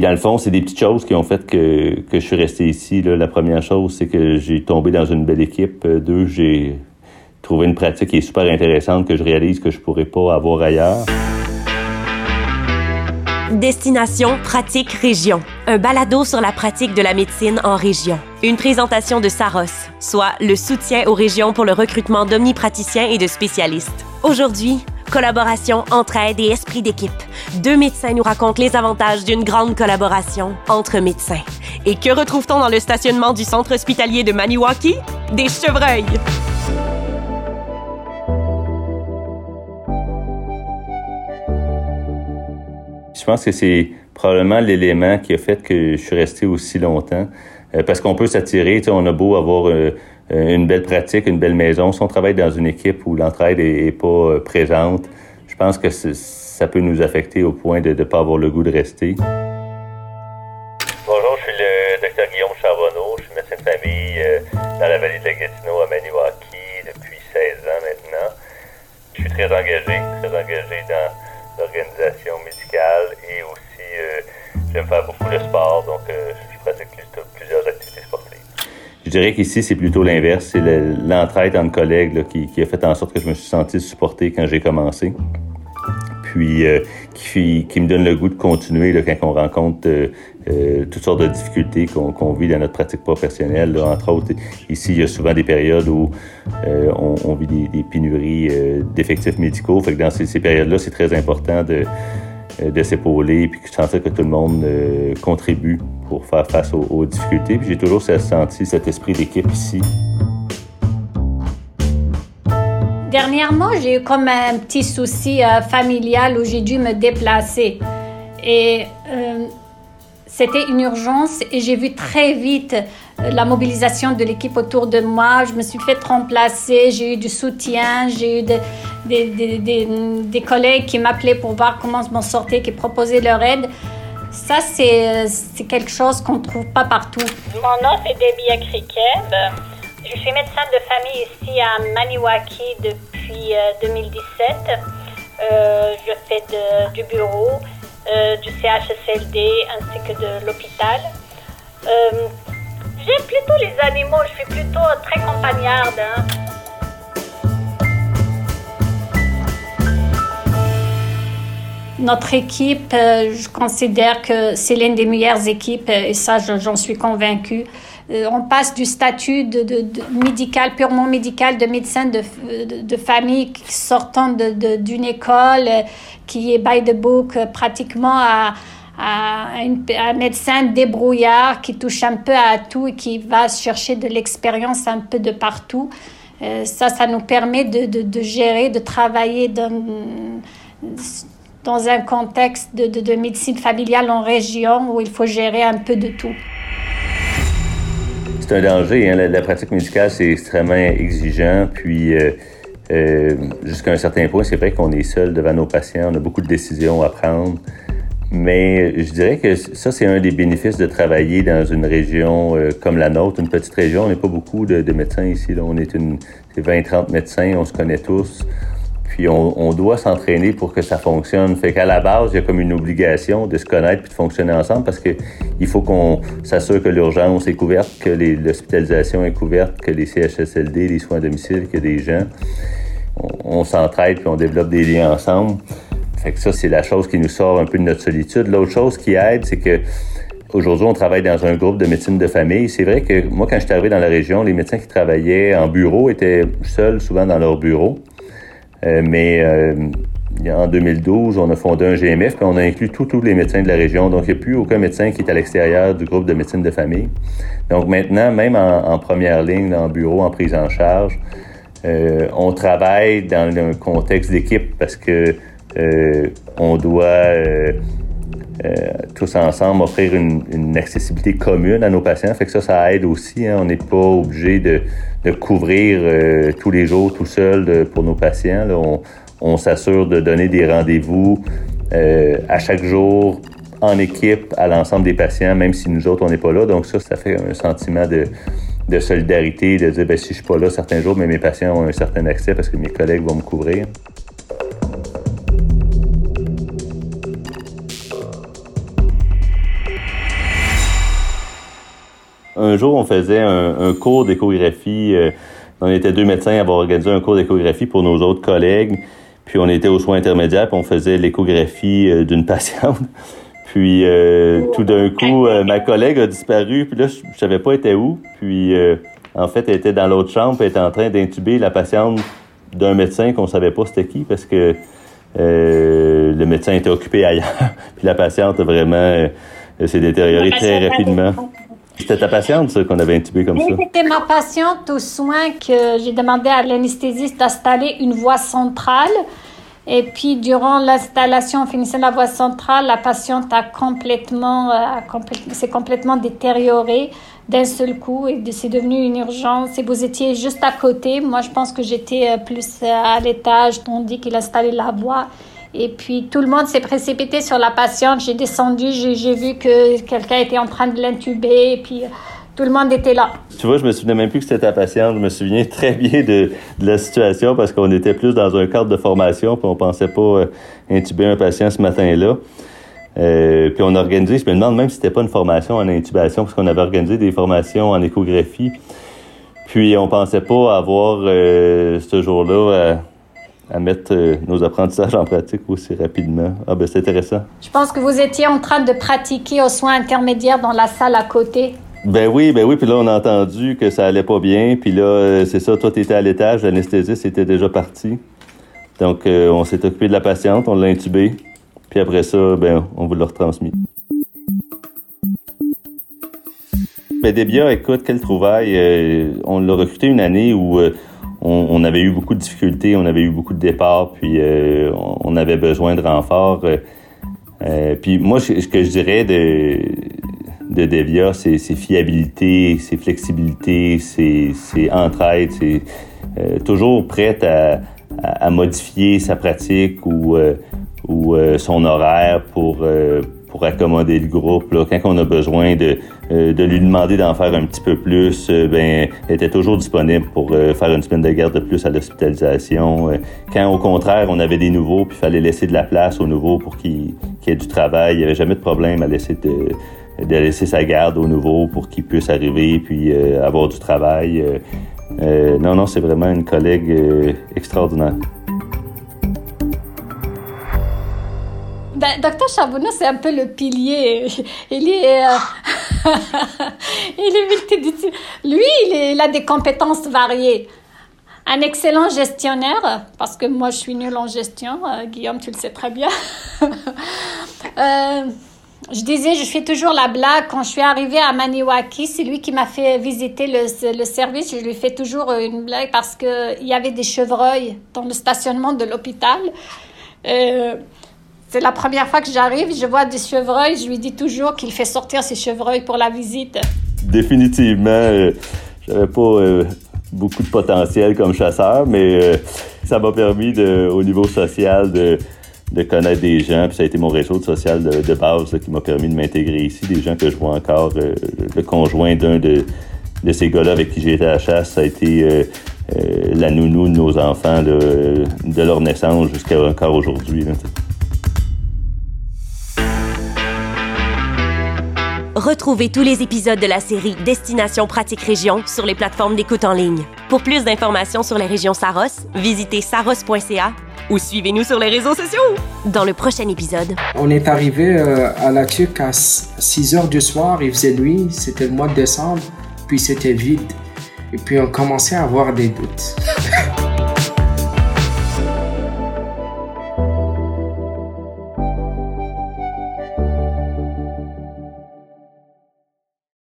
Dans le fond, c'est des petites choses qui ont fait que, que je suis resté ici. La première chose, c'est que j'ai tombé dans une belle équipe. Euh, deux, j'ai trouvé une pratique qui est super intéressante que je réalise que je pourrais pas avoir ailleurs. Destination Pratique Région. Un balado sur la pratique de la médecine en région. Une présentation de Saros, soit le soutien aux régions pour le recrutement d'omnipraticiens et de spécialistes. Aujourd'hui, collaboration, entraide et esprit d'équipe. Deux médecins nous racontent les avantages d'une grande collaboration entre médecins. Et que retrouve-t-on dans le stationnement du centre hospitalier de Maniwaki? Des chevreuils! Je pense que c'est probablement l'élément qui a fait que je suis resté aussi longtemps. Euh, parce qu'on peut s'attirer, on a beau avoir euh, une belle pratique, une belle maison. Si on travaille dans une équipe où l'entraide est, pas euh, présente, pense que ça peut nous affecter au point de ne pas avoir le goût de rester. Bonjour, je suis le docteur Guillaume Charbonneau. Je suis médecin de famille dans la vallée de la Gatineau à Maniwaki depuis 16 ans maintenant. Je suis très engagé, très engagé dans l'organisation médicale et aussi j'aime faire beaucoup de sport, donc je pratique plusieurs activités sportives. Je dirais qu'ici, c'est plutôt l'inverse. C'est l'entraide entre collègues qui, a fait en sorte que je me suis senti supporté quand j'ai commencé. Puis euh, qui, me donne le goût de continuer quand on rencontre euh, euh, toutes sortes de difficultés qu'on vit dans notre pratique professionnelle. Entre autres, ici, il y a souvent des périodes où on, vit des, pénuries d'effectifs médicaux. Fait que dans ces, périodes-là, c'est très important de, de s'épauler puis je sentais que tout le monde contribue pour faire face aux, difficultés. Puis j'ai toujours senti cet esprit d'équipe ici. Dernièrement, j'ai eu comme un petit souci euh, familial où j'ai dû me déplacer. Et euh, c'était une urgence et j'ai vu très vite euh, la mobilisation de l'équipe autour de moi. Je me suis fait remplacer, j'ai eu du soutien, j'ai eu des, collègues qui m'appelaient pour voir comment je m'en sortais, qui proposaient leur aide. Ça, c'est quelque chose qu'on ne trouve pas partout. Mon nom, c'est Debbie Akrikeb. Je suis médecin de famille ici à Maniwaki depuis 2017. Euh, euh, je fais du bureau, euh, du CHSLD ainsi que de l'hôpital. J'aime plutôt les animaux, je suis plutôt très campagnarde. Hein. Notre équipe, je considère que c'est l'une des meilleures équipes et ça, j'en suis convaincue. Euh, on passe du statut de, médical, purement médical, de médecin de, de, famille sortant d'une école qui est by the book pratiquement à, à, un médecin débrouillard qui touche un peu à tout et qui va chercher de l'expérience un peu de partout. ça, ça nous permet de, gérer, de travailler dans dans un contexte de, médecine familiale en région où il faut gérer un peu de tout. C'est un danger. Hein. La, pratique médicale, c'est extrêmement exigeant. Puis, euh, euh, jusqu'à un certain point, c'est vrai qu'on est seul devant nos patients. On a beaucoup de décisions à prendre. Mais je dirais que ça, c'est un des bénéfices de travailler dans une région euh, comme la nôtre, une petite région. On n'est pas beaucoup de, médecins ici. Là. On est une 20-30 médecins, on se connaît tous puis on, doit s'entraîner pour que ça fonctionne. Fait qu'à la base, il y a comme une obligation de se connaître puis de fonctionner ensemble parce que il faut qu'on s'assure que l'urgence est couverte, que l'hospitalisation est couverte, que les CHSLD, les soins à domicile, que des gens, on, s'entraide puis on développe des liens ensemble. Fait que ça, c'est la chose qui nous sort un peu de notre solitude. L'autre chose qui aide, c'est que Aujourd'hui, on travaille dans un groupe de médecine de famille. C'est vrai que moi, quand je suis arrivé dans la région, les médecins qui travaillaient en bureau étaient seuls souvent dans leur bureau. Euh, mais euh, en 2012, on a fondé un GMF, puis on a inclus tous les médecins de la région. Donc, il n'y a plus aucun médecin qui est à l'extérieur du groupe de médecine de famille. Donc, maintenant, même en, première ligne, en bureau, en prise en charge, euh, on travaille dans un contexte d'équipe parce que on doit tous ensemble offrir une, accessibilité commune à nos patients. Fait que ça, ça aide aussi. Hein. On n'est pas obligé de, de couvrir euh, tous les jours tout seul pour nos patients. On, s'assure de donner des rendez-vous euh, à chaque jour en équipe à l'ensemble des patients, même si nous autres, on n'est pas là. Donc ça, ça fait un sentiment de, de solidarité, de dire, ben, si je suis pas là certains jours, mais mes patients ont un certain accès parce que mes collègues vont me couvrir. Un jour, on faisait un, cours d'échographie. Euh, on était deux médecins à avoir organisé un cours d'échographie pour nos autres collègues. Puis on était aux soins intermédiaires, puis on faisait l'échographie euh, d'une patiente. Puis tout d'un coup, ma collègue a disparu, puis là, je, ne savais pas était où. Puis en fait, elle était dans l'autre chambre, puis elle était en train d'intuber la patiente d'un médecin qu'on savait pas c'était qui, parce que le médecin était occupé ailleurs. puis la patiente vraiment s'est détériorée très rapidement. C'était ta patiente, ça, qu'on avait intubé comme ça? C'était ma patiente aux soins que j'ai demandé à l'anesthésiste d'installer une voie centrale. Et puis, durant l'installation, en finissant la voie centrale, la patiente a complètement, euh, s'est complètement détériorée d'un seul coup et c'est devenu une urgence. Et vous étiez juste à côté. Moi, je pense que j'étais euh, plus à l'étage, dit qu'il installait la voie. Et puis tout le monde s'est précipité sur la patiente. J'ai descendu, j'ai vu que quelqu'un était en train de l'intuber. Et puis tout le monde était là. Tu vois, je me souvenais même plus que c'était ta patiente. Je me souviens très bien de, la situation parce qu'on était plus dans un cadre de formation puis on pensait pas euh, intuber un patient ce matin-là. Euh, puis on a organisé, je me demande même si c'était pas une formation en intubation parce qu'on avait organisé des formations en échographie. Puis on pensait pas avoir euh, ce jour-là à mettre euh, nos apprentissages en pratique aussi rapidement. Ah ben c'est intéressant. Je pense que vous étiez en train de pratiquer aux soins intermédiaires dans la salle à côté. Ben oui, ben oui, puis là on a entendu que ça allait pas bien, puis là euh, c'est ça, toi tu étais à l'étage, l'anesthésiste était déjà parti. Donc euh, on s'est occupé de la patiente, on l'a intubée, puis après ça, ben on vous l'a retransmis. Ben Debia, écoute, quelle trouvaille. on l'a recruté une année où on, avait eu beaucoup de difficultés, on avait eu beaucoup de départs, puis euh, on avait besoin de renforts. Euh, euh, puis moi, ce que je dirais de, de Devia, c'est fiabilité, c'est flexibilité, c'est entraide, c'est toujours prête à, à, modifier sa pratique ou, ou son horaire pour pour accommoder le groupe. Quand on a besoin de, euh, de lui demander d'en faire un petit peu plus, euh, ben, elle était toujours disponible pour euh, faire une semaine de garde de plus à l'hospitalisation. quand au contraire, on avait des nouveaux, puis il fallait laisser de la place aux nouveaux pour qu'il qu ait du travail, il n'y avait jamais de problème à laisser de, laisser sa garde aux nouveaux pour qu'il puisse arriver puis avoir du travail. non, non, c'est vraiment une collègue extraordinaire. Ben, docteur Charbonneau, c'est un peu le pilier. Il est, euh, il est Lui, il, a des compétences variées. Un excellent gestionnaire, parce que moi, je suis nulle en gestion. Euh, Guillaume, tu le sais très bien. Euh, je disais, je fais toujours la blague. Quand je suis arrivée à Maniwaki, c'est lui qui m'a fait visiter le, le, service. Je lui fais toujours une blague parce qu'il y avait des chevreuils dans le stationnement de l'hôpital. C'est la première fois que j'arrive, je vois des chevreuils, je lui dis toujours qu'il fait sortir ses chevreuils pour la visite. Définitivement, euh, j'avais pas euh, beaucoup de potentiel comme chasseur, mais euh, ça m'a permis au niveau social de, connaître des gens, puis ça a été mon réseau social de, base qui m'a permis de m'intégrer ici, des gens que je vois encore. le conjoint d'un de, ces gars-là avec qui j'ai été à la chasse, ça a été la nounou de nos enfants de leur naissance jusqu'à encore aujourd'hui. Retrouvez tous les épisodes de la série Destination Pratique Région sur les plateformes d'écoute en ligne. Pour plus d'informations sur les régions Saros, visitez saros.ca ou suivez-nous sur les réseaux sociaux. Dans le prochain épisode, on est arrivé euh, à la Tuque à 6 heures du soir, il faisait nuit, c'était le mois de décembre, puis c'était vide. Et puis on commençait à avoir des doutes.